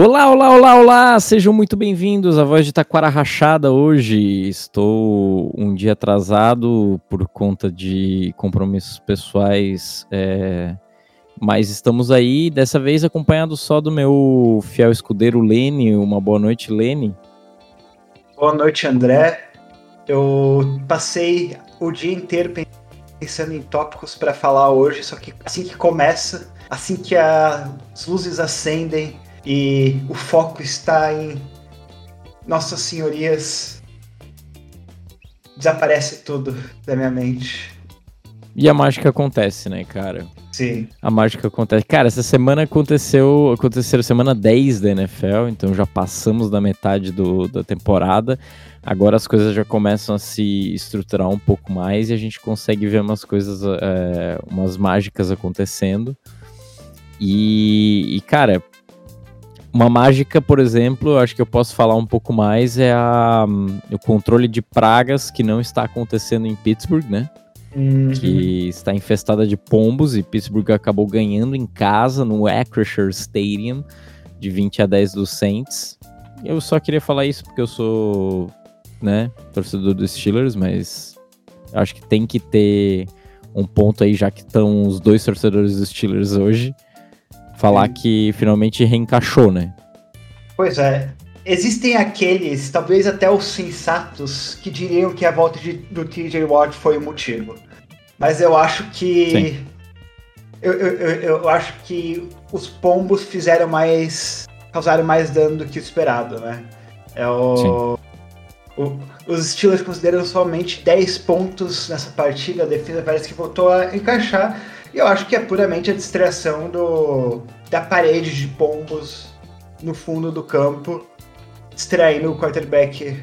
Olá, olá, olá, olá! Sejam muito bem-vindos à Voz de Taquara Rachada hoje. Estou um dia atrasado por conta de compromissos pessoais, é... mas estamos aí, dessa vez acompanhado só do meu fiel escudeiro Lene. Uma boa noite, Lene. Boa noite, André. Eu passei o dia inteiro pensando em tópicos para falar hoje, só que assim que começa, assim que as luzes acendem, e o foco está em Nossas Senhorias. Desaparece tudo da minha mente. E a mágica acontece, né, cara? Sim. A mágica acontece. Cara, essa semana aconteceu. Aconteceu semana 10 da NFL, então já passamos da metade do, da temporada. Agora as coisas já começam a se estruturar um pouco mais e a gente consegue ver umas coisas, é, umas mágicas acontecendo. E, e, cara, uma mágica, por exemplo, acho que eu posso falar um pouco mais, é a, o controle de pragas que não está acontecendo em Pittsburgh, né? Uhum. Que está infestada de pombos e Pittsburgh acabou ganhando em casa no Acrisure Stadium de 20 a 10 dos Saints. Eu só queria falar isso porque eu sou, né, torcedor dos Steelers, mas acho que tem que ter um ponto aí, já que estão os dois torcedores dos Steelers hoje falar que finalmente reencaixou, né? Pois é. Existem aqueles, talvez até os sensatos, que diriam que a volta de, do TJ Watt foi o motivo. Mas eu acho que. Eu, eu, eu, acho que os pombos fizeram mais. causaram mais dano do que o esperado, né? É o. o os Steelers consideram somente 10 pontos nessa partida, a defesa parece que voltou a encaixar. E eu acho que é puramente a distração do, da parede de pombos no fundo do campo, distraindo o quarterback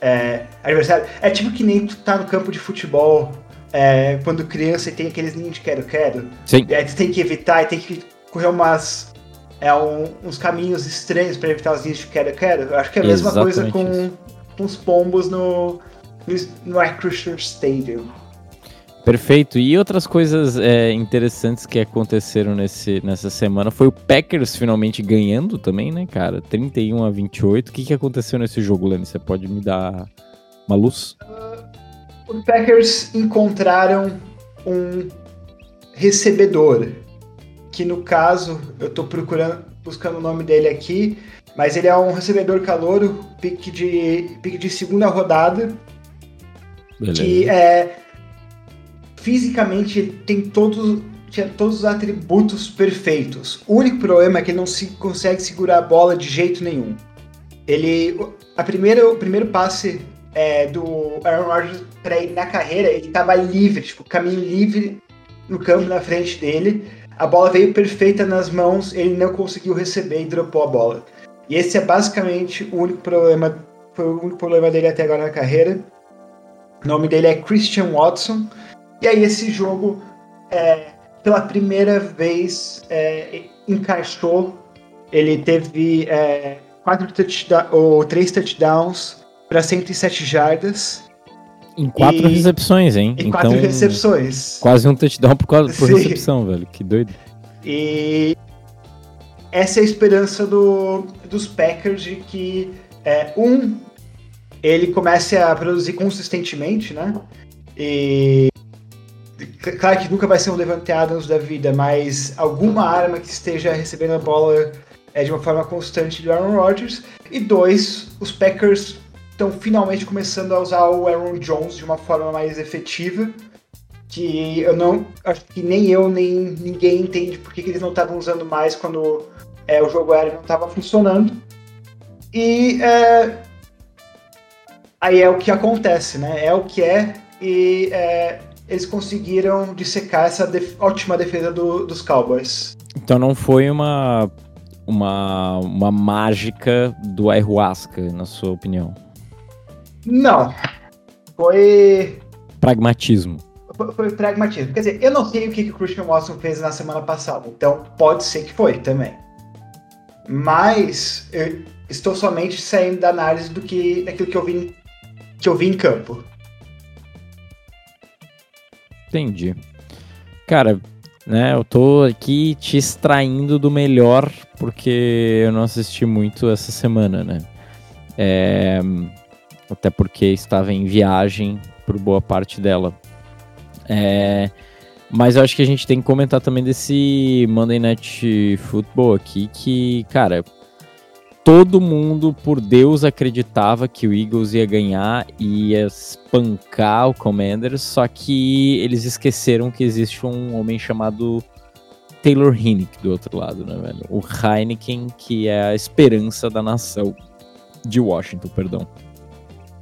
é, adversário. É tipo que nem tu tá no campo de futebol é, quando criança e tem aqueles ninhos de quero-quero. Sim. E aí tu tem que evitar e tem que correr umas. É, um, uns caminhos estranhos para evitar os ninhos de quero-quero. Eu acho que é a mesma Exatamente coisa com, com os pombos no, no Acrisure Stadium. Perfeito. E outras coisas é, interessantes que aconteceram nesse, nessa semana foi o Packers finalmente ganhando também, né, cara? 31 a 28. O que, que aconteceu nesse jogo, Lenny? Você pode me dar uma luz? Uh, os Packers encontraram um recebedor, que no caso, eu tô procurando, buscando o nome dele aqui, mas ele é um recebedor calouro, pique de, pique de segunda rodada, Beleza. que é fisicamente tem todos, tinha todos os atributos perfeitos. O único problema é que ele não se consegue segurar a bola de jeito nenhum. Ele, a primeira, o primeiro passe é, do Aaron Rodgers para ele na carreira, ele estava livre, tipo, caminho livre no campo na frente dele. A bola veio perfeita nas mãos, ele não conseguiu receber e dropou a bola. E esse é basicamente o único problema, foi o único problema dele até agora na carreira. O nome dele é Christian Watson. E aí esse jogo, é, pela primeira vez, é, encaixou. Ele teve é, quatro touchdowns, ou três touchdowns para 107 jardas. Em quatro e... recepções, hein? Em então, quatro recepções. Quase um touchdown por, por recepção, velho. Que doido. E essa é a esperança do, dos Packers de que, é, um, ele comece a produzir consistentemente, né? E Claro que nunca vai ser um Levante Adams da vida, mas alguma arma que esteja recebendo a bola é, de uma forma constante do Aaron Rodgers. E dois, os Packers estão finalmente começando a usar o Aaron Jones de uma forma mais efetiva. Que eu não. Acho que nem eu, nem ninguém entende por que, eles não estavam usando mais quando é, o jogo aéreo não estava funcionando. E é, aí é o que acontece, né? É o que é. E é, eles conseguiram dissecar essa def ótima defesa do, dos Cowboys. Então não foi uma, uma, uma mágica do ayahuasca, na sua opinião? Não. Foi. Pragmatismo. Foi, foi pragmatismo. Quer dizer, eu não sei o que, que o Christian Watson fez na semana passada, então pode ser que foi também. Mas eu estou somente saindo da análise do que daquilo que eu vi, que eu vi em campo. Entendi. Cara, né? Eu tô aqui te extraindo do melhor porque eu não assisti muito essa semana, né? É, até porque estava em viagem por boa parte dela. É, mas eu acho que a gente tem que comentar também desse Monday Night Football aqui, que, cara, todo mundo, por Deus, acreditava que o Eagles ia ganhar e ia espancar o Commanders, só que eles esqueceram que existe um homem chamado Taylor Hinnick do outro lado, né, velho? O Heineken, que é a esperança da nação de Washington, perdão.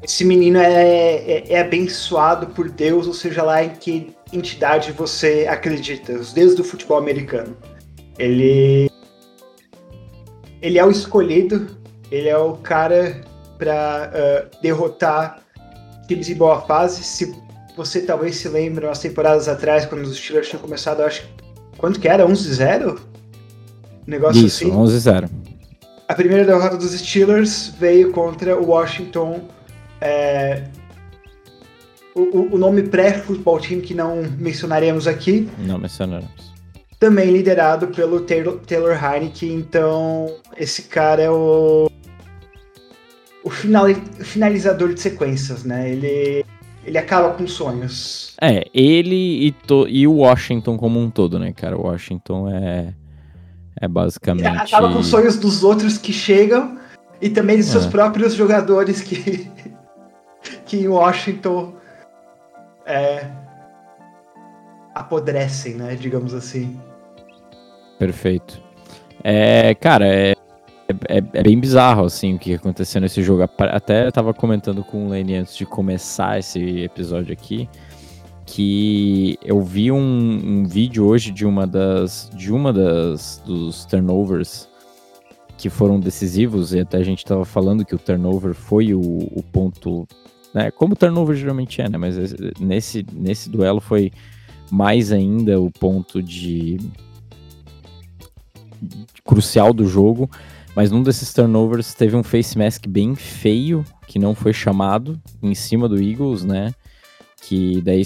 Esse menino é, é, é abençoado por Deus, ou seja lá em que entidade você acredita, os deuses do futebol americano. Ele ele é o escolhido, ele é o cara para uh, derrotar times em boa fase. Se você talvez se lembre, umas temporadas atrás, quando os Steelers tinham começado, acho quanto que era? 11-0? Um negócio Isso, assim. 11-0. A primeira derrota dos Steelers veio contra o Washington. É, o, o nome pré-futebol team que não mencionaremos aqui. Não mencionaremos também liderado pelo Taylor, Taylor Heineke. Então, esse cara é o, o final, finalizador de sequências, né? Ele, ele acaba com sonhos. É, ele e, to, e o Washington como um todo, né, cara? O Washington é, é basicamente. Ele acaba com sonhos dos outros que chegam e também de seus é. próprios jogadores que, que em Washington é, apodrecem, né? Digamos assim. Perfeito. É, cara, é, é, é, bem bizarro, assim, o que aconteceu nesse jogo. Até eu tava comentando com o Lenny antes de começar esse episódio aqui, que eu vi um, um, vídeo hoje de uma das, de uma das, dos turnovers que foram decisivos, e até a gente tava falando que o turnover foi o, o ponto, né, como o turnover geralmente é, né, mas nesse, nesse duelo foi mais ainda o ponto de crucial do jogo, mas num desses turnovers teve um face mask bem feio, que não foi chamado, em cima do Eagles, né? Que daí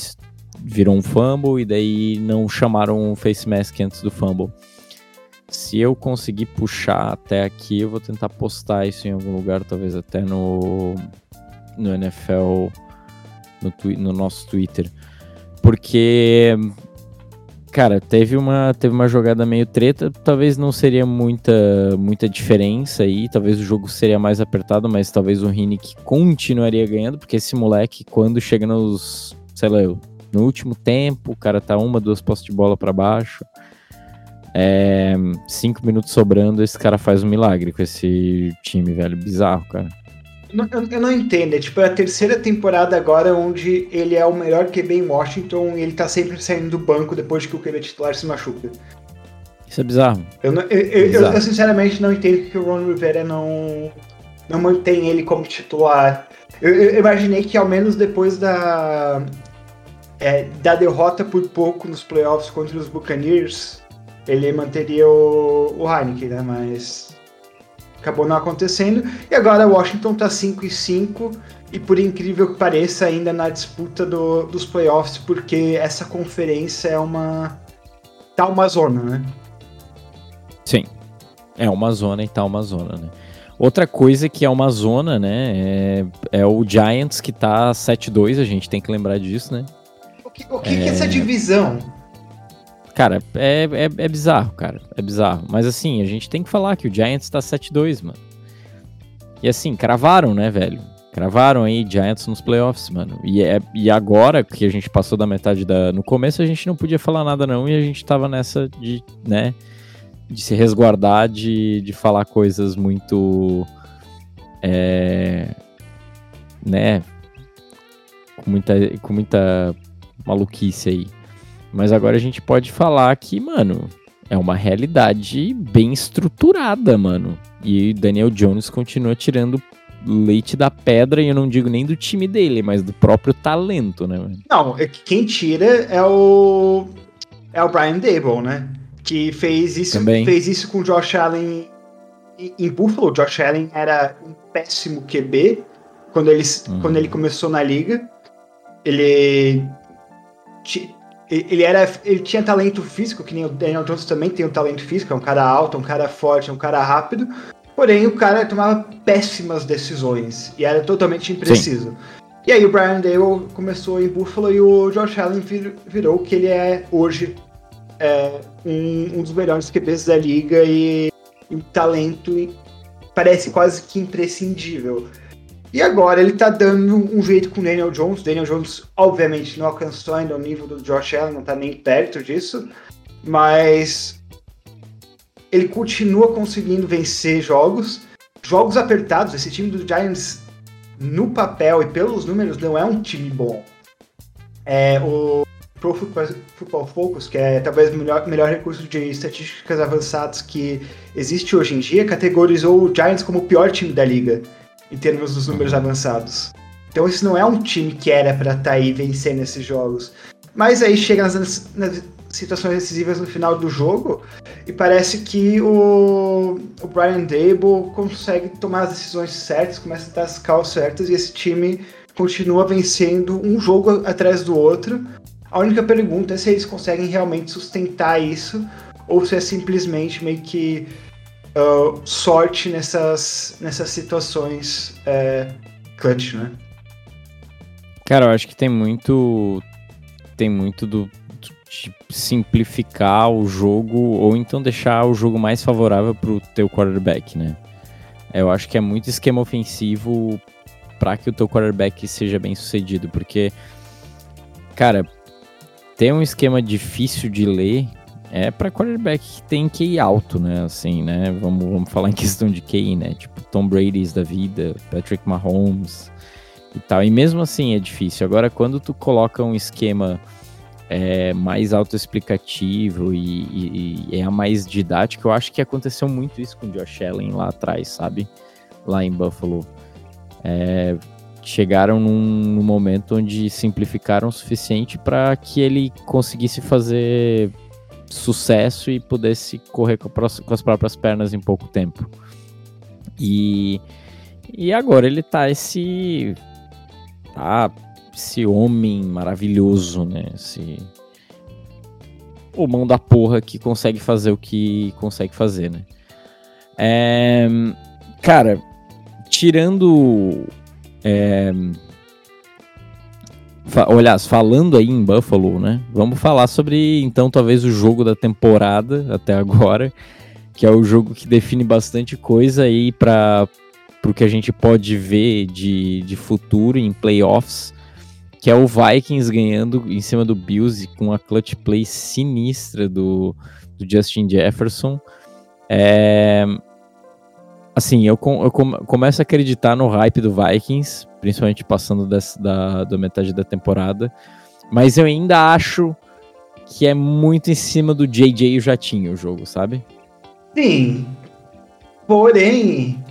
virou um fumble e daí não chamaram o face mask antes do fumble. Se eu conseguir puxar até aqui, eu vou tentar postar isso em algum lugar, talvez até no, no NFL, no, no nosso Twitter. Porque cara, teve uma, teve uma jogada meio treta, talvez não seria muita, muita diferença aí, talvez o jogo seria mais apertado, mas talvez o Rinnick continuaria ganhando, porque esse moleque, quando chega nos, sei lá, no último tempo, o cara tá uma, duas postes de bola para baixo, é, cinco minutos sobrando, esse cara faz um milagre com esse time, velho, bizarro, cara. Eu, eu não entendo, é tipo é a terceira temporada agora onde ele é o melhor QB em Washington e ele tá sempre saindo do banco depois que o QB titular se machuca. Isso é bizarro. Eu, não, eu, é bizarro. eu, sinceramente não entendo que o Ron Rivera não, não mantém ele como titular. Eu, imaginei que ao menos depois da, é, da derrota por pouco nos playoffs contra os Buccaneers, ele manteria o, o Heineken, né? Mas acabou não acontecendo. E agora Washington tá 5 e 5 e por incrível que pareça ainda na disputa do, dos playoffs, porque essa conferência é uma tá uma zona, né? Sim. É uma zona e tá uma zona, né? Outra coisa que é uma zona, né, é, é o Giants que tá 7-2, a gente tem que lembrar disso, né? O que, o que é... que é essa divisão? Cara, é, é, é, bizarro, cara. É bizarro. Mas assim, a gente tem que falar que o Giants tá 7-2, mano. E assim, cravaram, né, velho? Cravaram aí Giants nos playoffs, mano. E, é, e agora que a gente passou da metade da. No começo a gente não podia falar nada, não, e a gente tava nessa de, né? De se resguardar, de, de falar coisas muito. É, né? Com muita, com muita maluquice aí. Mas agora a gente pode falar que, mano, é uma realidade bem estruturada, mano. E Daniel Jones continua tirando leite da pedra, e eu não digo nem do time dele, mas do próprio talento, né, mano? Não, é quem tira é o. É o Brian Dable, né? Que fez isso, Também. fez isso com o Josh Allen em Buffalo. O Josh Allen era um péssimo QB quando ele, uhum. quando ele começou na liga. Ele ele era ele tinha talento físico que nem o Daniel Jones também tem um talento físico é um cara alto um cara forte é um cara rápido. Porém o cara tomava péssimas decisões e era totalmente impreciso. Sim. e aí o Brian Dale começou em Buffalo e o Josh Allen vir, virou o que ele é hoje é, um, um, dos melhores QBs da liga e um talento parece quase que imprescindível e agora ele tá dando um jeito com o Daniel Jones. Daniel Jones, obviamente, não alcançou ainda o nível do Josh Allen, não tá nem perto disso. Mas ele continua conseguindo vencer jogos. Jogos apertados. Esse time do Giants, no papel e pelos números, não é um time bom. É, o Pro Football Focus, que é talvez o melhor, melhor recurso de estatísticas avançadas que existe hoje em dia, categorizou o Giants como o pior time da liga em termos dos números avançados. Então esse não é um time que era para estar tá aí vencendo esses jogos. Mas aí chega nas, nas, situações decisivas no final do jogo e parece que o, o Brian Dable consegue tomar as decisões certas, começa a dar as calças certas e esse time continua vencendo um jogo atrás do outro. A única pergunta é se eles conseguem realmente sustentar isso ou se é simplesmente meio que uh, sorte nessas, nessas situações é, clutch, né? Cara, eu acho que tem muito. Tem muito do, de simplificar o jogo ou então deixar o jogo mais favorável pro teu quarterback, né? Eu acho que é muito esquema ofensivo para que o teu quarterback seja bem sucedido, porque, cara, tem um esquema difícil de ler é para quarterback que tem QI alto, né? Assim, né? Vamos, vamos falar em questão de QI, né? Tipo Tom Brady's da vida, Patrick Mahomes e tal. E mesmo assim é difícil. Agora, quando tu coloca um esquema é, mais autoexplicativo e, e, e é mais didático, eu acho que aconteceu muito isso com o Josh Allen lá atrás, sabe? Lá em Buffalo. É, chegaram num, num, momento onde simplificaram o suficiente para que ele conseguisse fazer sucesso e pudesse correr com, com as próprias pernas em pouco tempo. E, e agora ele tá esse. Tá esse homem maravilhoso, né? Esse. O mão da porra que consegue fazer o que consegue fazer, né? É, cara, tirando. É, Fa aliás, falando aí em Buffalo, né? Vamos falar sobre então talvez o jogo da temporada até agora, que é o jogo que define bastante coisa aí para o que a gente pode ver de, de futuro em playoffs, que é o Vikings ganhando em cima do Bills com a clutch play sinistra do, do Justin Jefferson. É, assim, eu, com, eu com, começo a acreditar no hype do Vikings, principalmente passando dessa, da, da metade da temporada. Mas eu ainda acho que é muito em cima do JJ e o Jatinho o jogo, sabe? Sim. Porém,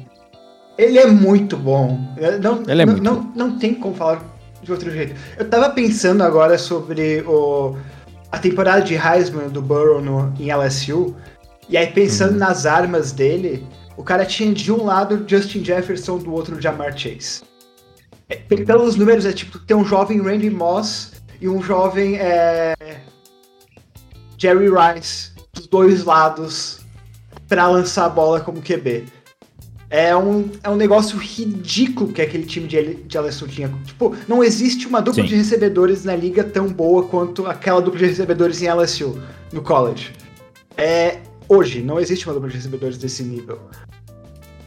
ele é muito bom. Não, ele é não, muito não, bom. não tem como falar de outro jeito. Eu tava pensando agora sobre o, a temporada de Heisman do Burrow no, em LSU. E aí, pensando uhum. nas armas dele, o cara tinha de um lado Justin Jefferson, do outro Jamar Chase. É, pelos números, é tipo ter um jovem Randy Moss e um jovem é, Jerry Rice dos dois lados para lançar a bola como QB. É um, é um negócio ridículo que aquele time de, de LSU tinha. Tipo, não existe uma dupla Sim. de recebedores na liga tão boa quanto aquela dupla de recebedores em LSU, no college. É, hoje, não existe uma dupla de recebedores desse nível.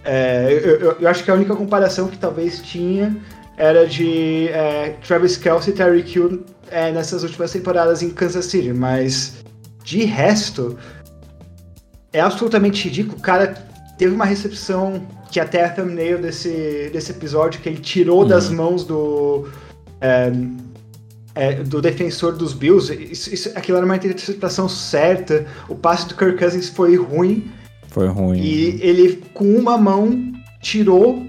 É, eu, eu, eu, acho que a única comparação que talvez tinha era de é, Travis Kelsey e Terry Hill é, nessas últimas temporadas em Kansas City, mas de resto é absolutamente ridículo. O cara teve uma recepção que até a thumbnail desse, desse episódio que ele tirou uhum. das mãos do é, é, do defensor dos Bills, isso, isso, aquilo era uma interpretação certa. O passe do Kirk Cousins foi ruim. Foi ruim. E ele, com uma mão, tirou,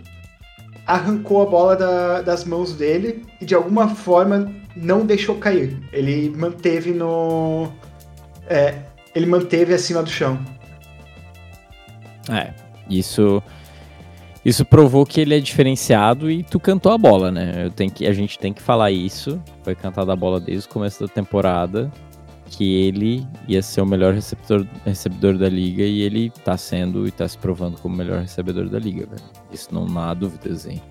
arrancou a bola da, das mãos dele e de alguma forma não deixou cair. Ele manteve no. É, ele manteve acima do chão. É, isso isso provou que ele é diferenciado e tu cantou a bola, né? Eu tenho que, a gente tem que falar isso. Foi cantada a bola desde o começo da temporada. Que ele ia ser o melhor receptor, recebedor da liga e ele tá sendo e tá se provando como o melhor recebedor da liga, velho. Isso não, não há dúvidas, hein?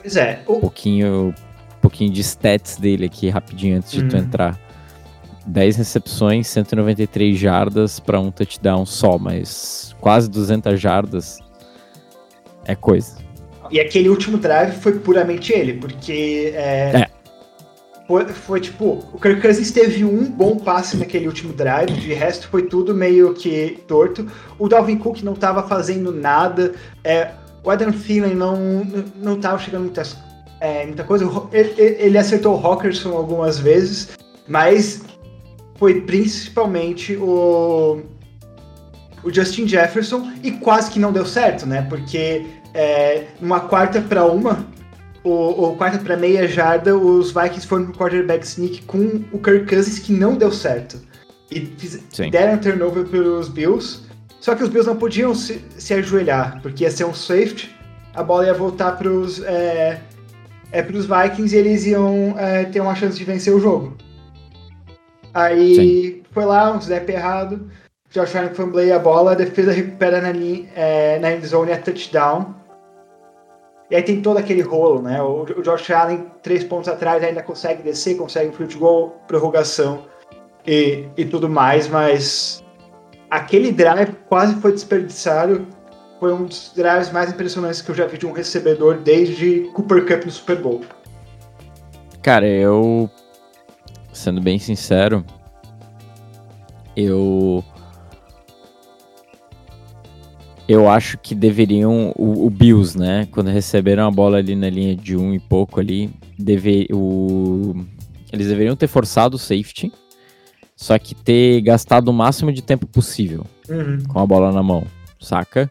Pois é. O... Um pouquinho, um pouquinho de stats dele aqui rapidinho antes de tu uhum. entrar. 10 recepções, 193 jardas para um touchdown só, mas quase 200 jardas é coisa. E aquele último drive foi puramente ele, porque é, é. Foi, foi, tipo, o Kirk Cousins teve um bom passe naquele último drive, de resto foi tudo meio que torto. O Dalvin Cook não estava fazendo nada, é, o Adam Thielen não, não tava chegando muitas, é, muita coisa. Ele, ele acertou o Hawkinson algumas vezes, mas foi principalmente o, o Justin Jefferson e quase que não deu certo, né? Porque é, numa quarta para uma, o, o quarta para meia jarda, os Vikings foram pro quarterback sneak com o Kirk Cousins que não deu certo. E fiz, deram turnover pelos Bills. Só que os Bills não podiam se, se ajoelhar, porque ia ser um safety, a bola ia voltar pros, é, é, pros Vikings e eles iam é, ter uma chance de vencer o jogo. Aí Sim. foi lá, um snap errado, Josh Allen fumbleia a bola, a defesa recupera na, é, na endzone a touchdown. E aí tem todo aquele rolo, né? O, o Josh Allen, três pontos atrás, ainda consegue descer, consegue um field goal, prorrogação e, e tudo mais, mas aquele drive quase foi desperdiçado. Foi um dos drives mais impressionantes que eu já vi de um recebedor desde Cooper Cup no Super Bowl. Cara, eu. Sendo bem sincero, eu eu acho que deveriam, o, o, Bills, né, quando receberam a bola ali na linha de um e pouco ali, deve, o, eles deveriam ter forçado o safety, só que ter gastado o máximo de tempo possível uhum. com a bola na mão, saca?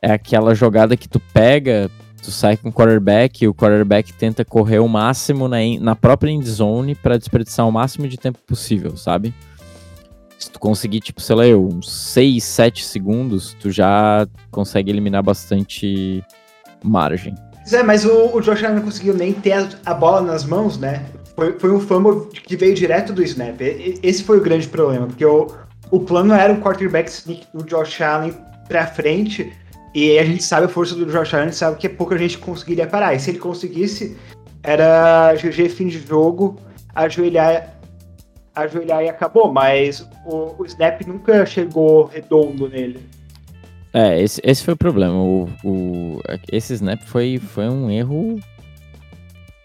É aquela jogada que tu pega, tu sai com o quarterback e o quarterback tenta correr o máximo na, na própria end zone para desperdiçar o máximo de tempo possível, sabe? Se tu conseguir, tipo, sei lá, uns 6, 7 segundos, tu já consegue eliminar bastante margem. É, mas o, o Josh não conseguiu nem ter a, a, bola nas mãos, né? Foi, foi um fumble que veio direto do snap. Esse foi o grande problema, porque o, o plano era um quarterback sneak do Josh Allen pra frente, e a gente sabe a força do Josh Allen, sabe que pouca gente conseguiria parar. E se ele conseguisse, era GG fim de jogo, ajoelhar ajoelhar e acabou, mas o, o Snap nunca chegou redondo nele. É, esse, esse foi o problema. O, o, esse Snap foi, foi um erro,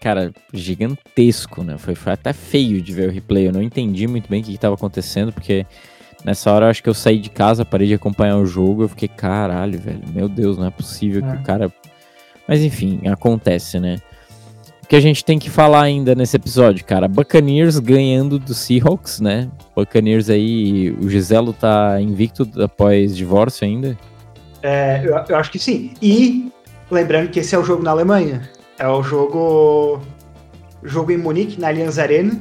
cara, gigantesco, né? Foi, foi até feio de ver o replay. Eu não entendi muito bem o que estava acontecendo, porque nessa hora eu acho que eu saí de casa, parei de acompanhar o jogo. Eu fiquei, caralho, velho, meu Deus, não é possível é. que o cara. Mas enfim, acontece, né? Que a gente tem que falar ainda nesse episódio, cara? Buccaneers ganhando do Seahawks, né? Buccaneers aí, o Giselo tá invicto após divórcio ainda? É, eu, eu, acho que sim. E lembrando que esse é o jogo na Alemanha. É o jogo jogo em Munique, na Allianz Arena.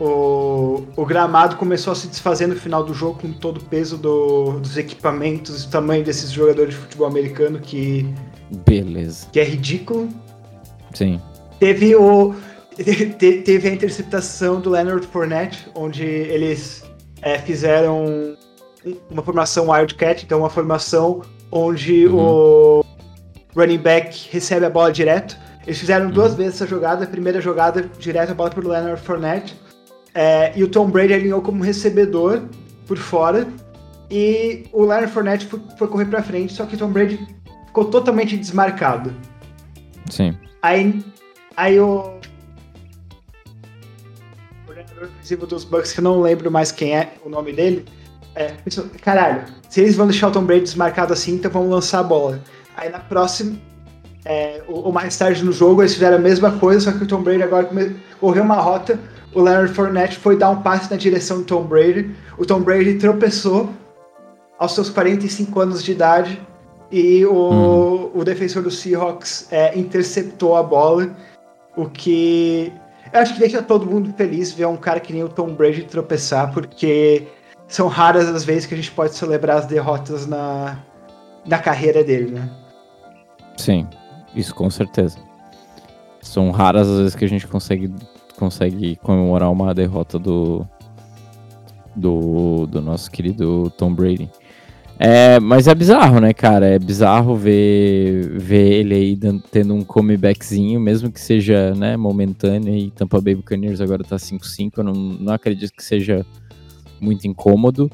O, o gramado começou a se desfazer no final do jogo com todo o peso do, dos equipamentos e o tamanho desses jogadores de futebol americano que... Beleza. Que é ridículo. Sim. Teve o. Teve a interceptação do Leonard Fournette, onde eles é, fizeram uma formação Wildcat, então uma formação onde uhum. o running back recebe a bola direto. Eles fizeram uhum. duas vezes essa jogada. A primeira jogada, direto a bola para o Leonard Fournette. É, e o Tom Brady alinhou como recebedor por fora. E o Leonard Fournette foi, foi correr para frente, só que o Tom Brady ficou totalmente desmarcado. Sim. Aí Aí o. O coordenador ofensivo dos Bucks, que eu não lembro mais quem é o nome dele, é, pensou, caralho, se eles vão deixar o Tom Brady desmarcado assim, então vamos lançar a bola. Aí na próxima, é, ou, ou, mais tarde no jogo, eles fizeram a mesma coisa, só que o Tom Brady agora correu uma rota, o Leonard Fournette foi dar um passe na direção do Tom Brady, o Tom Brady tropeçou aos seus 45 anos de idade e o, hum. o defensor do Seahawks é, interceptou a bola o que eu acho que deixa todo mundo feliz ver um cara que nem o Tom Brady tropeçar, porque são raras as vezes que a gente pode celebrar as derrotas na, na carreira dele, né? Sim, isso com certeza. São raras as vezes que a gente consegue, consegue comemorar uma derrota do, do, do nosso querido Tom Brady. É, mas é bizarro, né, cara? É bizarro ver, ver ele aí tendo um comebackzinho, mesmo que seja né, momentâneo. E Tampa Bay Buccaneers agora tá 5-5. Eu não, não acredito que seja muito incômodo.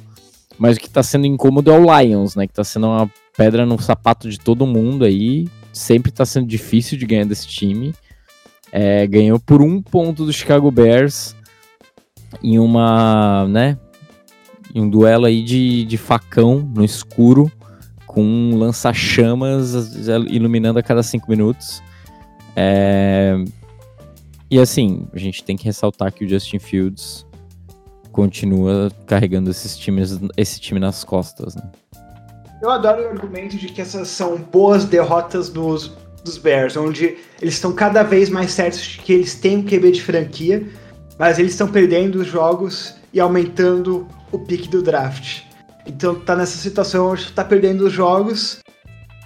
Mas o que tá sendo incômodo é o Lions, né? Que tá sendo uma pedra no sapato de todo mundo aí. Sempre tá sendo difícil de ganhar desse time. É, ganhou por um ponto do Chicago Bears em uma, né? Em um duelo aí de, de facão no escuro, com um lança-chamas iluminando a cada cinco minutos. É... E assim, a gente tem que ressaltar que o Justin Fields continua carregando esses times, esse time nas costas. Né? Eu adoro o argumento de que essas são boas derrotas dos, dos Bears, onde eles estão cada vez mais certos de que eles têm um QB de franquia, mas eles estão perdendo os jogos e aumentando o pique do draft. Então tá nessa situação onde tá perdendo os jogos,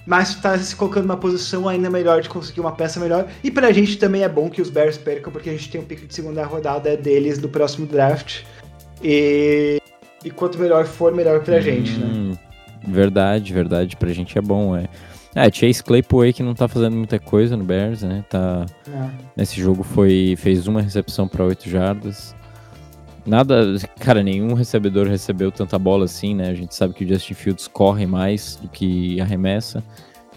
mas tá se colocando numa posição ainda melhor de conseguir uma peça melhor. E pra gente também é bom que os Bears percam, porque a gente tem um pique de segunda rodada deles no próximo draft. E, e quanto melhor for, melhor pra hum, gente, né? Verdade, verdade. Pra gente é bom, é. É, Chase Claypool aí que não tá fazendo muita coisa no Bears, né? Tá... É. Nesse jogo foi fez uma recepção para 8 jardas. Nada, cara, nenhum recebedor recebeu tanta bola assim, né? A gente sabe que o Justin Fields corre mais do que arremessa.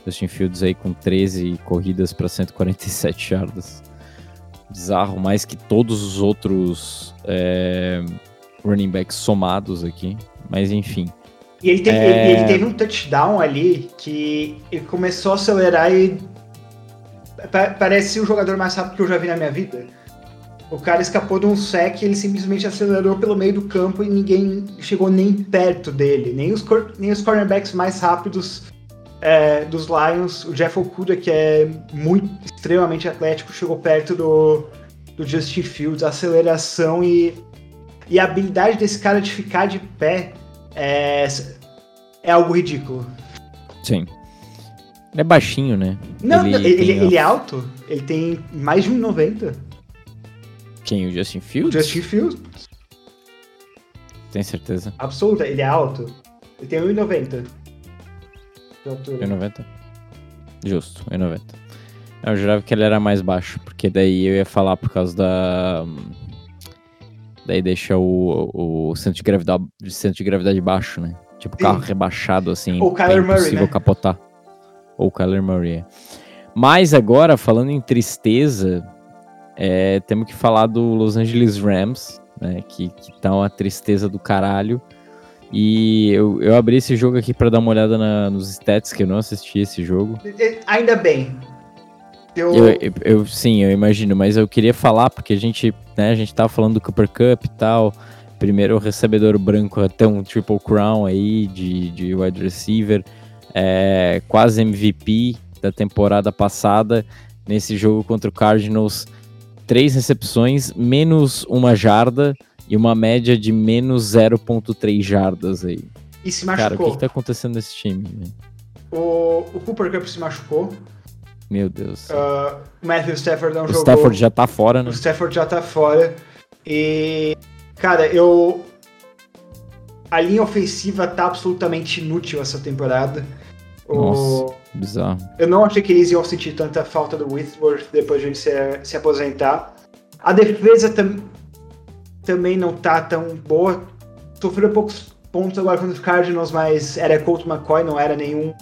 Justin Fields aí com 13 corridas para 147 jardas. Bizarro, mais que todos os outros é, running backs somados aqui. Mas enfim. E ele teve, é... ele, ele teve um touchdown ali que ele começou a acelerar e. Parece o jogador mais rápido que eu já vi na minha vida. O cara escapou de um sec, ele simplesmente acelerou pelo meio do campo e ninguém chegou nem perto dele. Nem os, nem os cornerbacks mais rápidos é, dos Lions. O Jeff Okuda, que é muito extremamente atlético, chegou perto do, do Justin Fields. A aceleração e e a habilidade desse cara de ficar de pé é, é algo ridículo. Sim. Ele é baixinho, né? Não, ele, ele, ele é alto. Ele tem mais de 1,90. Quem? O Justin Fields? O Justin Fields. Tem certeza? Absoluta, ele é alto. Ele tem 1,90 de altura. 1,90? Justo, 1,90. Eu jurava que ele era mais baixo, porque daí eu ia falar por causa da Daí deixa o, o centro, de gravidade, centro de gravidade baixo, né? Tipo, carro Sim. rebaixado, assim. Ou Kyler é Murray, né? capotar. Ou Kyler Murray. É. Mas agora, falando em tristeza, é, temos que falar do Los Angeles Rams, né? Que, que tá uma tristeza do caralho. E eu, eu abri esse jogo aqui para dar uma olhada na, nos stats, que eu não assisti esse jogo. Ainda bem. Eu... Eu, eu, eu... sim, eu imagino, mas eu queria falar, porque a gente, né, a gente tava falando do Cooper Cup e tal. Primeiro recebedor branco até um Triple Crown aí de, de wide receiver. É, quase MVP da temporada passada. Nesse jogo contra o Cardinals, três recepções, menos uma jarda e uma média de menos 0.3 jardas aí. E se machucou. Cara, o que, que tá acontecendo nesse time? O, o Cooper Cup se machucou. Meu Deus. Uh, Matthew Stafford não o jogou. O Stafford já tá fora, né? O Stafford já tá fora. E, cara, eu. A linha ofensiva tá absolutamente inútil essa temporada. Nossa, o... bizarro. Eu não achei que eles iam sentir tanta falta do Whitworth depois de ele se, se aposentar. A defesa tam... também não tá tão boa. Sofreu poucos pontos agora contra os Cardinals, mas era Colt McCoy, não era nenhum.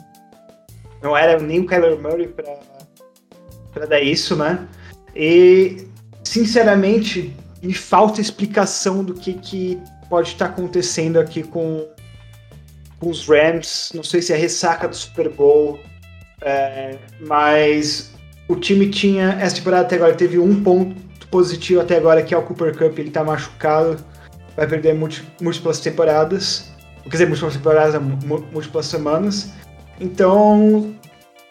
Não era nem o Kyler Murray pra para dar isso, né? E, sinceramente, me falta explicação do que, que pode estar acontecendo aqui com, com os Rams. Não sei se é ressaca do Super Bowl, é, mas o time tinha, essa temporada até agora, teve um ponto positivo até agora, que é o Cooper Cup, ele tá machucado, vai perder múltiplas temporadas, quer dizer, múltiplas temporadas, múltiplas semanas. Então,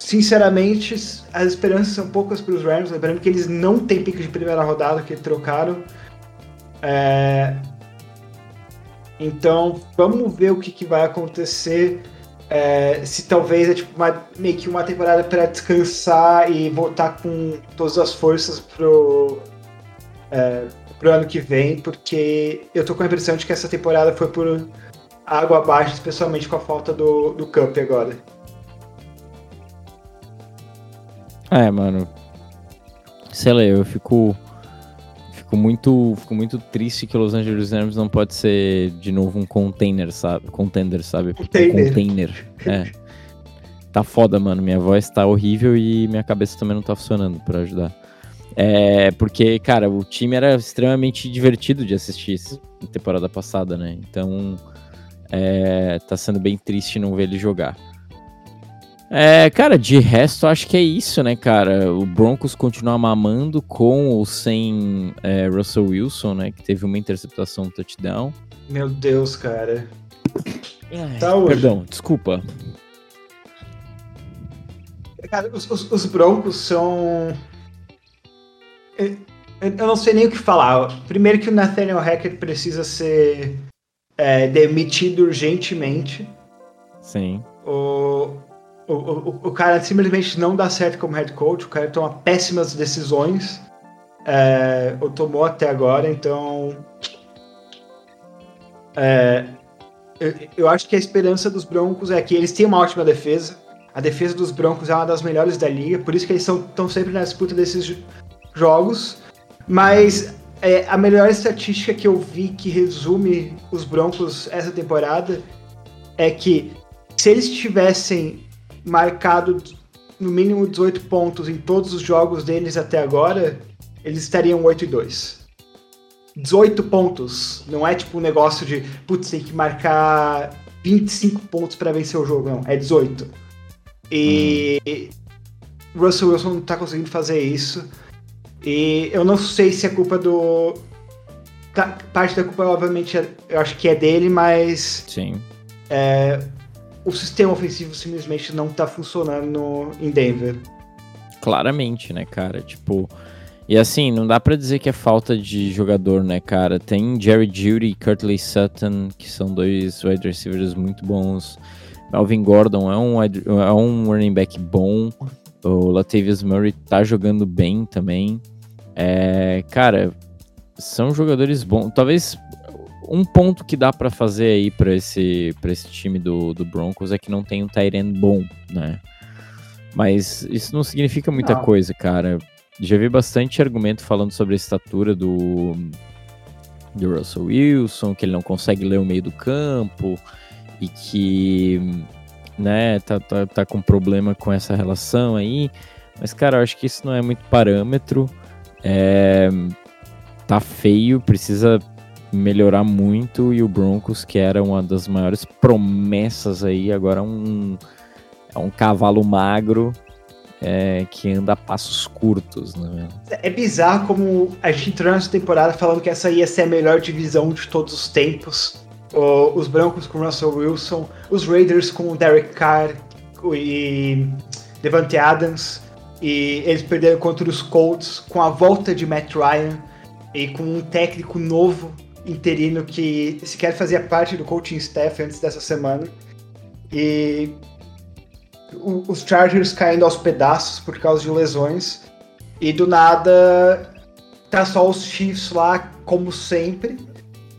Sinceramente, as esperanças são poucas para os Rams, lembrando que eles não têm pique de primeira rodada que trocaram. É... Então, vamos ver o que, que vai acontecer. É, se talvez é tipo uma, meio que uma temporada para descansar e voltar com todas as forças pro, é, pro ano que vem, porque eu tô com a impressão de que essa temporada foi por água abaixo, especialmente com a falta do, do Cup agora. É, mano. Sei lá, eu fico. Fico muito, fico muito triste que Los Angeles Rams não pode ser de novo um container, sabe? Contender, sabe? Container. Um container. É. Tá foda, mano. Minha voz tá horrível e minha cabeça também não tá funcionando pra ajudar. É, porque, cara, o time era extremamente divertido de assistir na temporada passada, né? Então, é, tá sendo bem triste não ver ele jogar. É, cara, de resto, acho que é isso, né, cara? O Broncos continua mamando com ou sem é, Russell Wilson, né? Que teve uma interceptação touchdown. Meu Deus, cara. Ai, tá perdão, desculpa. Cara, os, os, os Broncos são. Eu não sei nem o que falar. Primeiro que o Nathaniel Hackett precisa ser é, demitido urgentemente. Sim. O, o, o, o, cara simplesmente não dá certo como head coach, o cara toma péssimas decisões, é, ou tomou até agora, então. É, eu, eu, acho que a esperança dos Broncos é que eles têm uma ótima defesa. A defesa dos Broncos é uma das melhores da liga, por isso que eles estão sempre na disputa desses jogos. Mas é, a melhor estatística que eu vi que resume os Broncos essa temporada é que se eles tivessem marcado no mínimo 18 pontos em todos os jogos deles até agora, eles estariam 8 e 2. 18 pontos. Não é tipo um negócio de, putz, tem que marcar 25 pontos para vencer o jogo, não. É 18. E hum. Russell Wilson não tá conseguindo fazer isso. E eu não sei se é culpa do. Parte da culpa, obviamente, é, eu acho que é dele, mas. Sim. É, o sistema ofensivo simplesmente não tá funcionando no, em Denver. Claramente, né, cara? Tipo. E assim, não dá para dizer que é falta de jogador, né, cara? Tem Jerry Judy e Curtley Sutton, que são dois wide receivers muito bons. Melvin Gordon é um, é um running back bom. O Latavius Murray tá jogando bem também. É, cara, são jogadores bons. Talvez um ponto que dá para fazer aí para esse, pra esse time do, do Broncos é que não tem um Tyrant bom, né? Mas isso não significa muita não. coisa, cara. Já vi bastante argumento falando sobre a estatura do, do Russell Wilson, que ele não consegue ler o meio do campo e que né, tá, tá, tá com problema com essa relação aí. Mas, cara, eu acho que isso não é muito parâmetro. É, tá feio, precisa melhorar muito. E o Broncos, que era uma das maiores promessas aí, agora é um, é um cavalo magro é, que anda a passos curtos, né? É bizarro como a gente entrou nessa temporada falando que essa ia ser a melhor divisão de todos os tempos. Os Broncos com Russell Wilson, os Raiders com Derek Carr e Devante Adams. E eles perderam contra os Colts com a volta de Matt Ryan e com um técnico novo, interino, que sequer fazia parte do coaching staff antes dessa semana. E os Chargers caindo aos pedaços por causa de lesões. E do nada tá só os Chiefs lá, como sempre.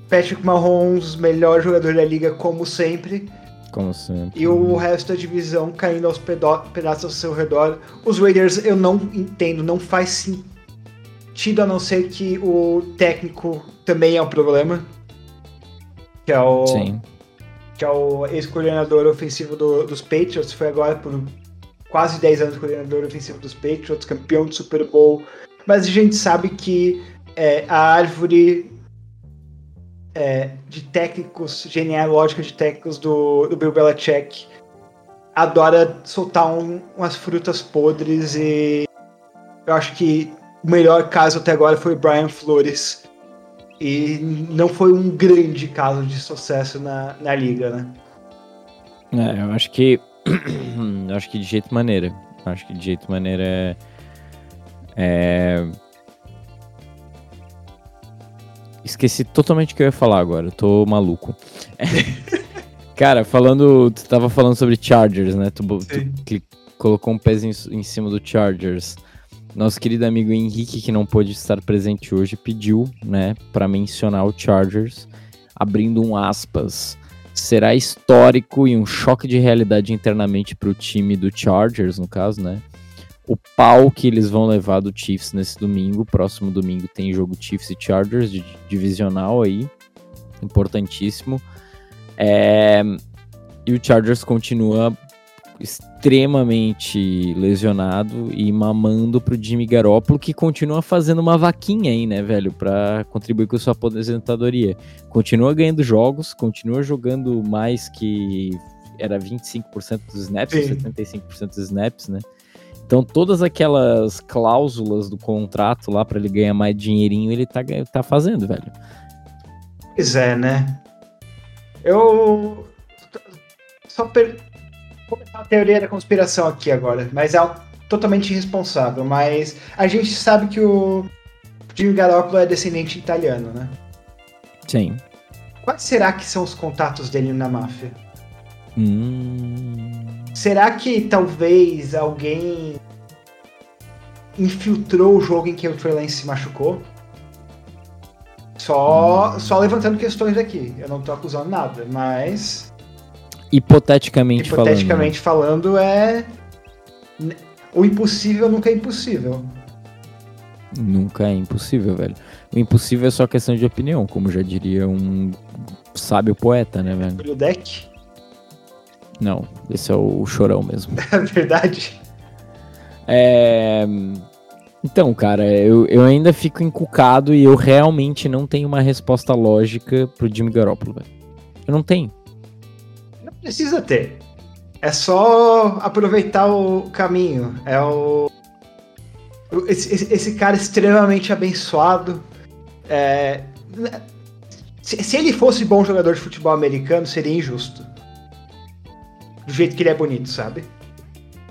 Patrick Mahomes, melhor jogador da liga, como sempre. Como sempre. E o resto da divisão caindo aos pedaços ao seu redor. Os Raiders eu não entendo, não faz sentido a não ser que o técnico também é um problema. Que é o. Sim. Que é o ex-coordenador ofensivo do, dos Patriots. Foi agora por quase 10 anos coordenador ofensivo dos Patriots, campeão de Super Bowl. Mas a gente sabe que é, a árvore é, de técnicos, genealógica de técnicos do, do Bill Belichick, adora soltar um, umas frutas podres e eu acho que o melhor caso até agora foi o Brian Flores. E não foi um grande caso de sucesso na, na liga, né? É, eu acho que. eu acho que de jeito maneira. Eu acho que de jeito maneira é. É Esqueci totalmente o que eu ia falar agora, eu tô maluco. Cara, falando. Tu tava falando sobre Chargers, né? Tu, tu colocou um em, em, cima do Chargers. Nosso querido amigo Henrique, que não pôde estar presente hoje, pediu, né, para mencionar o Chargers, abrindo um aspas. Será histórico e um choque de realidade internamente para o time do Chargers, no caso, né? O pau que eles vão levar do Chiefs nesse domingo. Próximo domingo tem jogo Chiefs e Chargers, divisional aí, importantíssimo. É, e o Chargers continua extremamente lesionado e mamando pro Jimmy Garoppolo, que continua fazendo uma vaquinha aí, né, velho, para contribuir com sua aposentadoria. Continua ganhando jogos, continua jogando mais que era 25% dos snaps, Sim. 75% dos snaps, né? Então todas aquelas cláusulas do contrato lá para ele ganhar mais dinheirinho, ele tá, tá fazendo, velho. Pois é, né? Eu só per começar a teoria da conspiração aqui agora, mas é totalmente irresponsável. Mas a gente sabe que o Jimmy Garoppolo é descendente italiano, né? Sim. Quais será que são os contatos dele na máfia? Hum... Será que talvez alguém infiltrou o jogo em que o Trey Lance se machucou? Só, hum. só levantando questões aqui. Eu não tô acusando nada, mas Hipoteticamente, Hipoteticamente falando. falando, é. O impossível nunca é impossível. Nunca é impossível, velho. O impossível é só questão de opinião, como já diria um sábio poeta, né, velho? O deck? Não, esse é o chorão mesmo. É verdade. É. Então, cara, eu, eu ainda fico encucado e eu realmente não tenho uma resposta lógica pro Jimmy Garoppolo, velho. Eu não tenho precisa ter. É só aproveitar o caminho. É o. Esse, esse cara extremamente abençoado. É... Se, se ele fosse bom jogador de futebol americano, seria injusto. Do jeito que ele é bonito, sabe?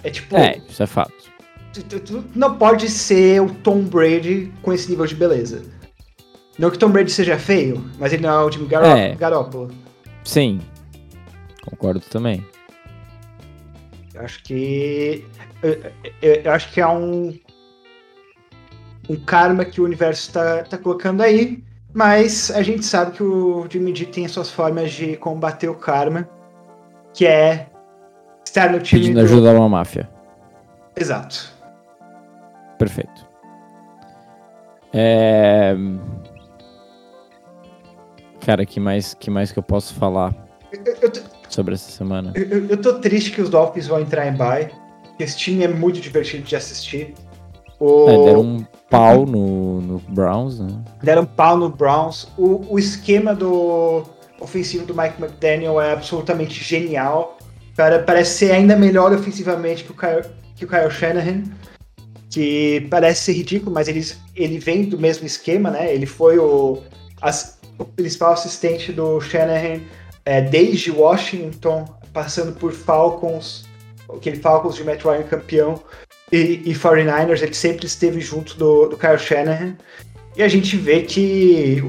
É tipo. É, isso é fato. Tu, tu não pode ser o Tom Brady com esse nível de beleza. Não que Tom Brady seja feio, mas ele não é o time Garó é. Garópolo. Sim, Concordo também. Eu acho que. Eu, eu, eu, acho que é um. Um karma que o universo está tá colocando aí. Mas a gente sabe que o Jimmy G tem suas formas de combater o karma. Que é estar no time. Pedindo do... ajuda a uma máfia. Exato. Perfeito. É... Cara, que mais, que mais que eu posso falar? Eu, eu, sobre essa semana. Eu, eu tô triste que os Dolphins vão entrar em bye. Esse time é muito divertido de assistir. O... É, deram um pau no, no Browns, né? Deram um pau no Browns. O, o esquema do ofensivo do Mike McDaniel é absolutamente genial. Cara, parece ser ainda melhor ofensivamente que o Kyle, que o Kyle Shanahan. Que parece ser ridículo, mas ele, ele vem do mesmo esquema, né? Ele foi o, as, o principal assistente do Shanahan é, desde Washington, passando por Falcons, aquele Falcons de Matt Ryan campeão, e, e 49ers, ele sempre esteve junto do, do Kyle Shanahan. E a gente vê que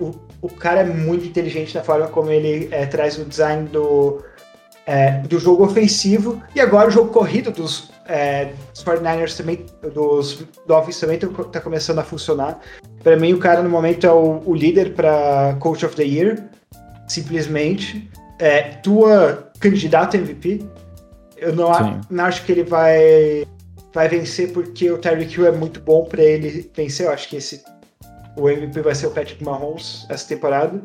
o, o, o cara é muito inteligente na forma como ele é, traz o design do, é, do jogo ofensivo. E agora o jogo corrido dos, é, dos 49ers também, dos Dolphins também está começando a funcionar. Para mim, o cara no momento é o, o líder para Coach of the Year simplesmente. É, tua candidato MVP. Eu não, a, não acho que ele vai, vai vencer porque o Tyreek Hill é muito bom para ele vencer. Eu acho que esse o MVP vai ser o Patrick Mahomes essa temporada.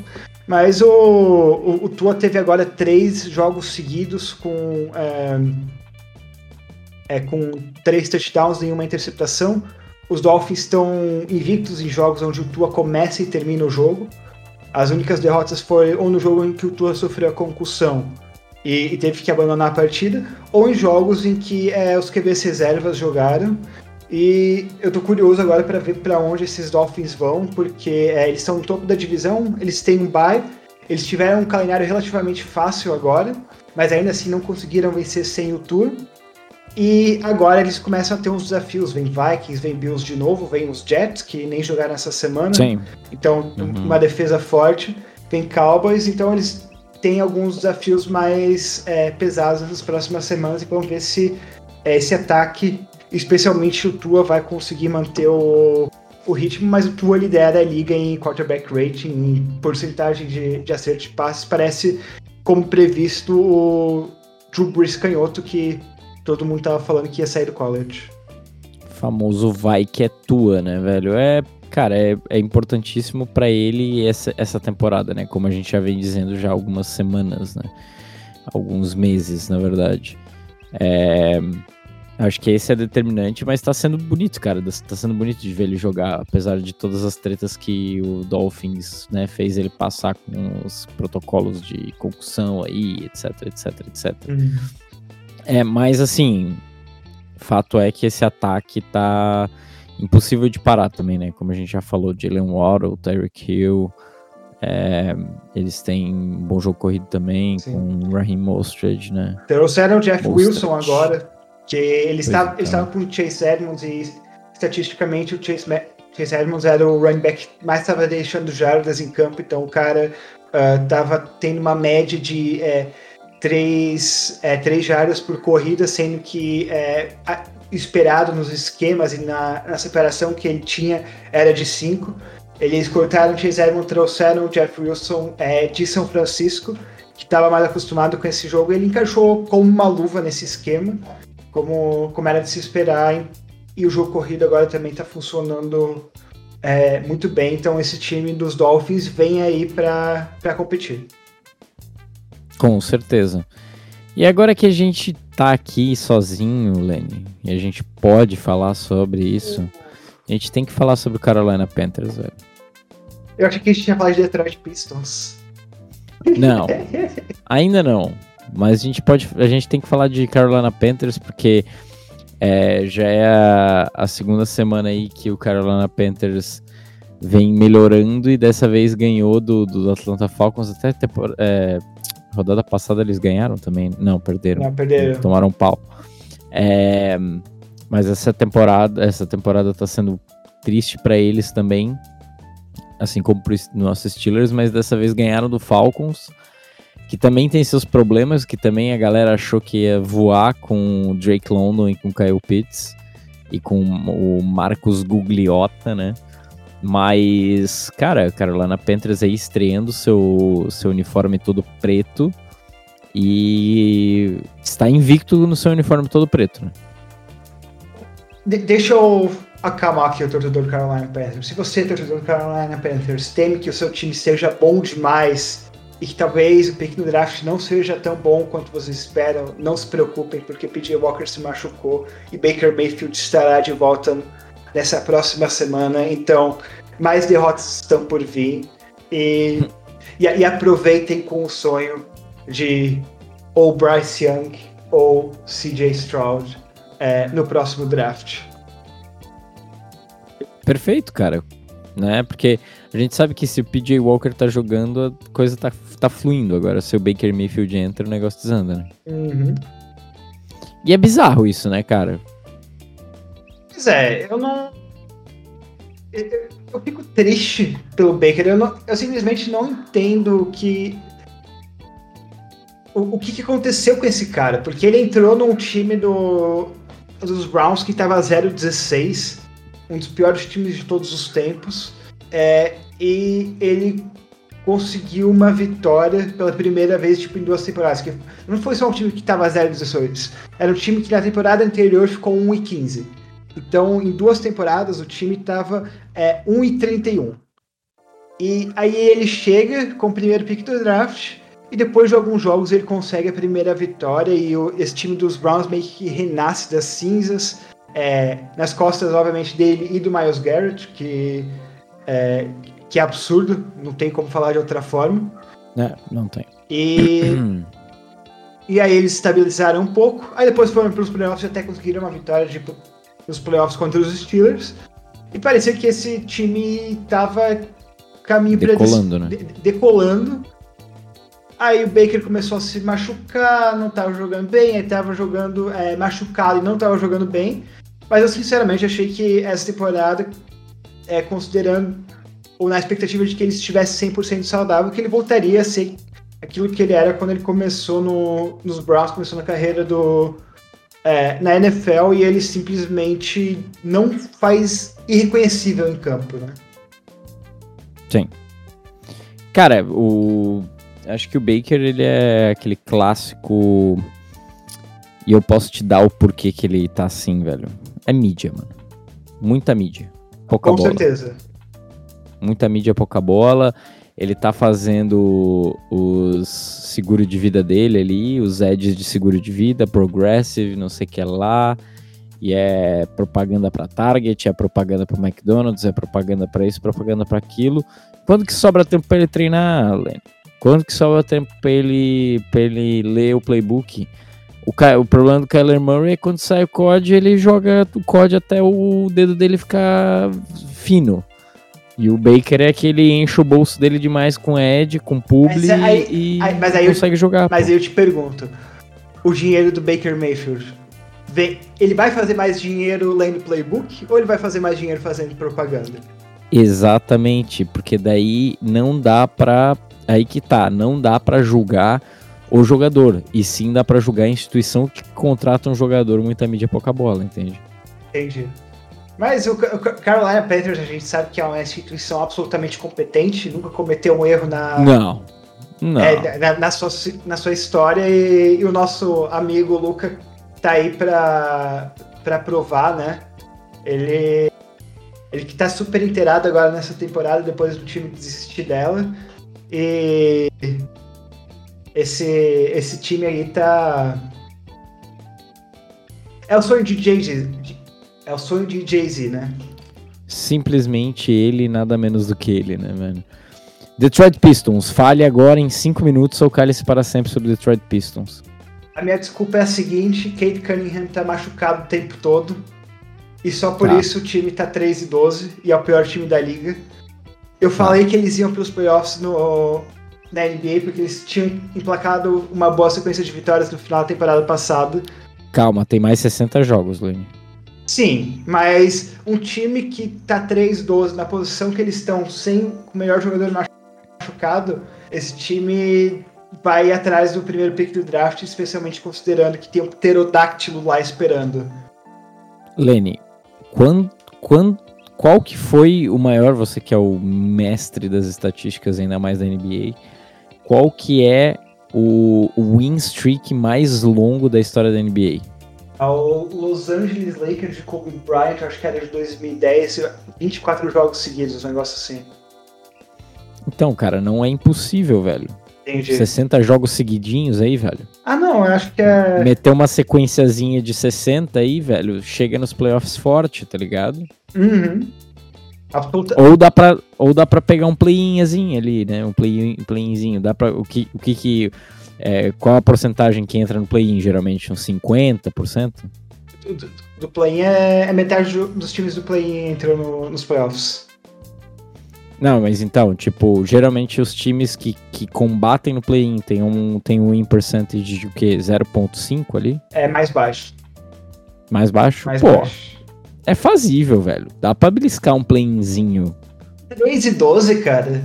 Mas o, o, o Tua teve agora três jogos seguidos com, é, é, com três touchdowns e uma interceptação. Os Dolphins estão invictos em jogos onde o Tua começa e termina o jogo. As únicas derrotas foram ou no jogo em que o Tua sofreu a concussão e, e teve que abandonar a partida, ou em jogos em que é, os QBs reservas jogaram. E eu tô curioso agora para ver para onde esses Dolphins vão, porque é, eles estão no topo da divisão, eles têm um bye, eles tiveram um calendário relativamente fácil agora, mas ainda assim não conseguiram vencer sem o Tour. E agora eles começam a ter uns desafios. Vem Vikings, vem Bills de novo, vem os Jets, que nem jogaram essa semana. Sim. Então, uhum. uma defesa forte. Vem Cowboys, então eles têm alguns desafios mais é, pesados nas próximas semanas e vamos ver se é, esse ataque especialmente o Tua vai conseguir manter o, o ritmo, mas o Tua lidera a liga em quarterback rating, em porcentagem de, de acerto de passes. Parece, como previsto, o Drew Brees canhoto, que todo mundo tava falando que ia sair do college. Famoso vai que é tua, né, velho? É, cara, é, é importantíssimo para ele essa, essa temporada, né? Como a gente já vem dizendo já há algumas semanas, né? Alguns meses, na verdade. É, Acho que esse é determinante, mas tá sendo bonito, cara. Tá sendo bonito de ver ele jogar, apesar de todas as tretas que o Dolphins, né, fez ele passar com os protocolos de concussão aí, etc, etc, etc. É, mas assim, fato é que esse ataque tá impossível de parar também, né? Como a gente já falou, Jalen Waddle, Tyreek Hill, é, eles têm um bom jogo corrido também, Sim. com o Raheem Mostred, né? Trouxeram o Jeff Mostred. Wilson agora, que ele estava, ele estava com o Chase Edmonds e estatisticamente o Chase, Chase Edmonds era o running back que mais estava deixando jardas em campo, então o cara estava uh, tendo uma média de é, três, é, três jardas por corrida, sendo que é, esperado nos esquemas e na, na, separação que ele tinha era de cinco. Eles cortaram o Chase Edmonds, trouxeram o Jeff Wilson é, de São Francisco, que estava mais acostumado com esse jogo. Ele encaixou como uma luva nesse esquema como, como era de se esperar. E o jogo corrido agora também está funcionando é, muito bem. Então esse time dos Dolphins vem aí para competir. Com certeza. E agora que a gente tá aqui sozinho, Lenny, e a gente pode falar sobre isso, a gente tem que falar sobre o Carolina Panthers, velho. Eu achei que a gente tinha falado de Detroit Pistons. Não, ainda não. Mas a gente pode. A gente tem que falar de Carolina Panthers, porque é, já é a, a, segunda semana aí que o Carolina Panthers vem melhorando e dessa vez ganhou do, do Atlanta Falcons até é, rodada passada eles ganharam também. Não, perderam. Não, perderam. Tomaram um pau. É, mas essa temporada, essa temporada tá sendo triste para eles também, assim como pro nossos Steelers, mas dessa vez ganharam do Falcons que também tem seus problemas, que também a galera achou que ia voar com o Drake London e com o Kyle Pitts e com o Marcos Gugliotta, né? Mas, cara, Carolina Panthers aí estreando seu, seu uniforme todo preto e está invicto no seu uniforme todo preto, né? De deixa eu acalmar aqui o torcedor do Carolina Panthers. Se você, torcedor do Carolina Panthers, teme que o seu time seja bom demais e que talvez o pick no draft não seja tão bom quanto vocês esperam, não se preocupem, porque PJ Walker se machucou e Baker Mayfield estará de volta nessa próxima semana. Então, mais derrotas estão por vir. E, e, e aproveitem com o sonho de ou Bryce Young ou CJ Stroud é, no próximo draft. Perfeito, cara. Né? Porque a gente sabe que se o PJ Walker tá jogando, a coisa tá tá fluindo. Agora, se o Baker Mayfield entra, o negócio desanda, né? Uhum. E é bizarro isso, né, cara? Pois é, eu não. Eu, eu fico triste pelo Baker. Eu, não, eu simplesmente não entendo que. O, o que, que aconteceu com esse cara? Porque ele entrou num time do, dos Browns que tava 0-16, um dos piores times de todos os tempos. É, e ele conseguiu uma vitória pela primeira vez tipo, em duas temporadas. Que não foi só um time que estava 0-18, era um time que na temporada anterior ficou 1 15. Então, em duas temporadas, o time estava é, 1 31. E aí ele chega com o primeiro pick do draft, e depois de alguns jogos ele consegue a primeira vitória, e o, esse time dos Browns meio que renasce das cinzas, é, nas costas, obviamente, dele e do Miles Garrett, que é, que é absurdo, não tem como falar de outra forma. É, não tem. E. e aí eles estabilizaram um pouco. Aí depois foram para os playoffs e até conseguiram uma vitória de, nos playoffs contra os Steelers. E parecia que esse time tava caminho para decolando, né? De, decolando. Aí o Baker começou a se machucar, não estava jogando bem, aí estava jogando é, machucado e não estava jogando bem. Mas eu sinceramente achei que essa temporada, é, considerando ou na expectativa de que ele estivesse 100% saudável, que ele voltaria a ser aquilo que ele era quando ele começou no, nos Browns, começou na carreira do, é, na NFL e ele simplesmente não faz irreconhecível em campo, né? Sim. Cara, o acho que o Baker ele é aquele clássico e eu posso te dar o porquê que ele tá assim, velho. É mídia, mano. Muita mídia. Pouca Com bola. certeza. Muita mídia, pouca bola. Ele tá fazendo os seguro de vida dele ali, os edges de seguro de vida, progressive, não sei o que lá. E é propaganda para Target, é propaganda para McDonald's, é propaganda para isso, propaganda para aquilo. Quando que sobra tempo para ele treinar, Len? Quando que sobra tempo para ele, pra ele ler o playbook? O, o problema do Kyler Murray é quando sai o COD, ele joga o COD até o dedo dele ficar fino. E o Baker é que ele enche o bolso dele demais com Ed, com publi aí, e aí, mas aí consegue eu, jogar. Mas pô. aí eu te pergunto, o dinheiro do Baker Mayfield, vem, ele vai fazer mais dinheiro lendo playbook ou ele vai fazer mais dinheiro fazendo propaganda? Exatamente, porque daí não dá pra. Aí que tá, não dá pra julgar o jogador, e sim dá pra julgar a instituição que contrata um jogador muita mídia pouca bola, entende? Entendi. Mas o, o Carolina Panthers a gente sabe que é uma instituição absolutamente competente, nunca cometeu um erro na, Não. Não. é, na, na sua, na sua história e, e o nosso amigo Luca tá aí pra, pra provar, né? Ele, ele que tá super inteirado agora nessa temporada depois do time desistir dela. E esse, esse time aí tá. É o sonho de Jay-Z. É o sonho de Jay-Z, né? Simplesmente ele e nada menos do que ele, né, velho? Detroit Pistons, fale agora em 5 minutos ou cale-se para sempre sobre Detroit Pistons. A minha desculpa é a seguinte: Kate Cunningham tá machucado o tempo todo. E só por Tá. isso o time tá 3 e 12 e é o pior time da liga. Eu falei que eles iam pros playoffs no, na NBA porque eles tinham emplacado uma boa sequência de vitórias no final da temporada passada. Calma, tem mais 60 jogos, Lune. Sim, mas um time que tá 3-12 na posição que eles estão sem o melhor jogador machucado, esse time vai atrás do primeiro pick do draft, especialmente considerando que tem um pterodáctilo lá esperando. Lene, quando, quando, qual que foi o maior, você que é o mestre das estatísticas, ainda mais da NBA, qual que é o, o win streak mais longo da história da NBA? Ao Los Angeles Lakers de Kobe Bryant, acho que era de 2010, 24 jogos seguidos, um negócio assim. Então, cara, não é impossível, velho. Entendi. 60 jogos seguidinhos aí, velho. Ah, não, eu acho que é. Meter uma sequenciazinha de 60 aí, velho, chega nos playoffs forte, tá ligado? Uhum. Absoluta... Ou dá pra, ou dá pra pegar um play-inzinho ali, né? Um play- play-inzinho. Dá pra, o que, o que que... é, qual a porcentagem que entra no play-in, geralmente? Uns 50%? Do, do play-in é, é metade do- dos times do play-in entram no- nos playoffs. Não, mas então, tipo, geralmente os times que, que combatem no play-in tem um, tem um win percentage de o quê? 0.5 ali? É mais baixo. Mais baixo? Mais Pô, baixo. é fazível, velho. Dá pra beliscar um play-inzinho. 3 e 12, cara.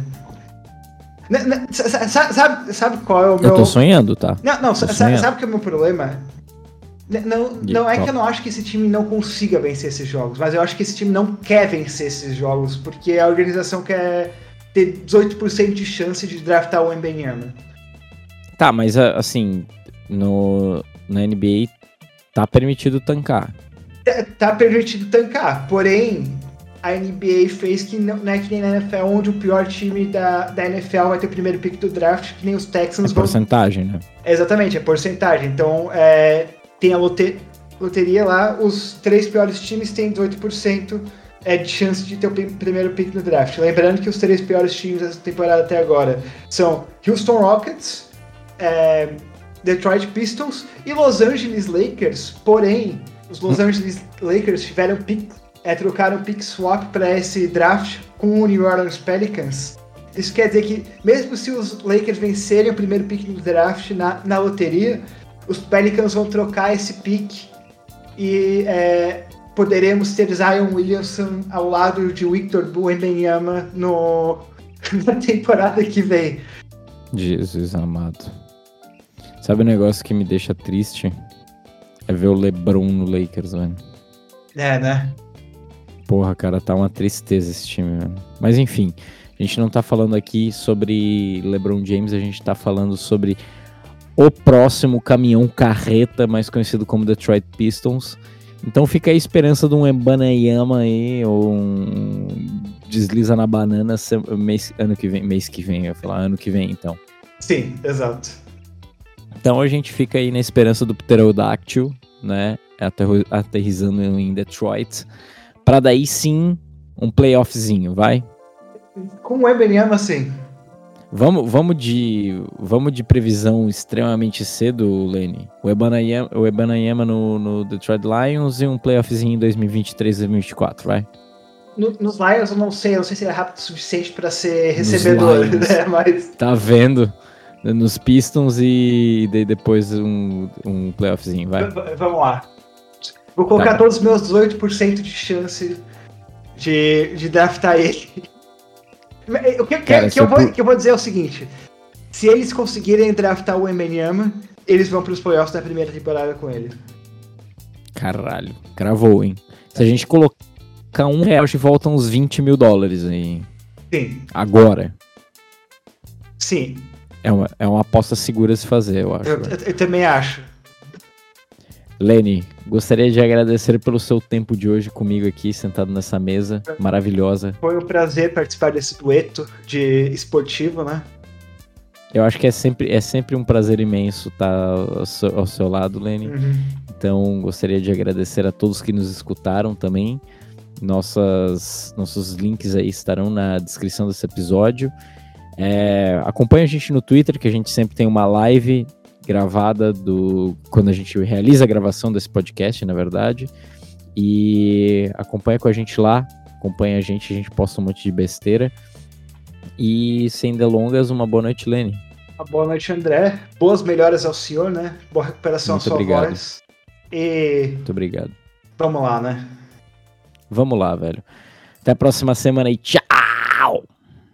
N- n- sa- sa- sa- Sabe, sabe qual é o meu. Eu tô sonhando, tá? Não, não, sonhando. sabe o que é o meu problema? N- Não, não é que eu não acho que esse time não consiga vencer esses jogos, mas eu acho que esse time não quer vencer esses jogos, porque a organização quer ter 18% de chance de draftar o Embenyama. Tá, mas a- assim, no, na NBA tá permitido tancar. Tá, tá permitido tancar, porém a NBA fez que não, não é que nem na NFL, onde o pior time da, da NFL vai ter o primeiro pick do draft, que nem os É Texans vão porcentagem, né? Exatamente, é porcentagem. Então, é, tem a lote- loteria lá, os três piores times têm 18% é, de chance de ter o pri- primeiro pick no draft. Lembrando que os três piores times dessa temporada até agora são Houston Rockets, é, Detroit Pistons e Los Angeles Lakers. Porém, os Los Angeles Lakers tiveram pick, é, trocaram pick swap para esse draft com o New Orleans Pelicans. Isso quer dizer que, mesmo se os Lakers vencerem o primeiro pick do draft na, na loteria, os Pelicans vão trocar esse pick e é, poderemos ter Zion Williamson ao lado de Victor Wembanyama no na temporada que vem. Jesus amado. Sabe o negócio que me deixa triste? É ver o LeBron no Lakers, velho. É, né? Porra, cara, tá uma tristeza esse time, velho. Mas enfim, a gente não tá falando aqui sobre LeBron James, a gente tá falando sobre o próximo caminhão carreta, mais conhecido como Detroit Pistons. Então fica a esperança de um Ebanayama aí, ou um desliza na banana mês, ano que vem, mês que vem, eu ia falar ano que vem, então. Sim, exato. Então a gente fica aí na esperança do Pterodactyl, né, aterrizando em Detroit, para daí sim um playoffzinho, vai? Com o Ebanayama, sim. Vamos, vamos, de, vamos de previsão extremamente cedo, Lenny. O Ebanayama, o Ebanayama no, no Detroit Lions e um playoffzinho em 2023, 2024, vai? No, nos Lions eu não sei, eu não sei se ele é rápido o suficiente para ser recebedor, né? Mas... Tá vendo? Nos Pistons e depois um, um playoffzinho, vai. V vamos lá. Vou colocar tá. todos os meus 18% de chance de, de draftar ele. O que, Cara, que, que, eu vou, que eu vou dizer é o seguinte: se eles conseguirem draftar o Eminem, eles vão para os playoffs da primeira temporada com ele. Caralho, gravou, hein? Se a gente colocar um real, de volta uns 20 mil dólares aí. Sim. Agora. Sim. É uma, é uma aposta segura se fazer, eu acho. Eu, eu, eu também acho. Lenny, gostaria de agradecer pelo seu tempo de hoje comigo aqui, sentado nessa mesa maravilhosa. Foi um prazer participar desse dueto de esportivo, né? Eu acho que é sempre, é sempre um prazer imenso estar ao seu, ao seu lado, Lenny. Uhum. Então, gostaria de agradecer a todos que nos escutaram também. Nossas, nossos links aí estarão na descrição desse episódio. É, acompanhe a gente no Twitter, que a gente sempre tem uma live gravada do quando a gente realiza a gravação desse podcast, na verdade. E acompanha com a gente lá, acompanha a gente, a gente posta um monte de besteira. E sem delongas, uma boa noite, Lenny. Uma boa noite, André. Boas melhoras ao senhor, né? Boa recuperação Muito à sua obrigado. voz. E. Muito obrigado. Vamos lá, né? Vamos lá, velho. Até a próxima semana e tchau!